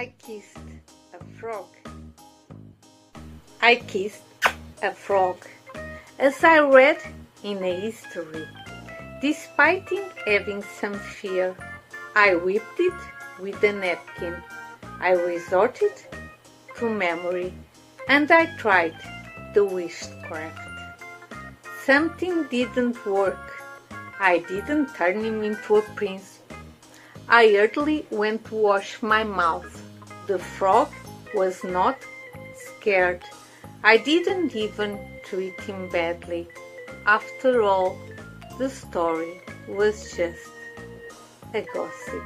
I kissed a frog. I kissed a frog. As I read in a history, despite having some fear, I whipped it with a napkin. I resorted to memory and I tried the witchcraft. Something didn't work. I didn't turn him into a prince. I hurriedly went to wash my mouth. The frog was not scared. I didn't even treat him badly. After all, the story was just a gossip.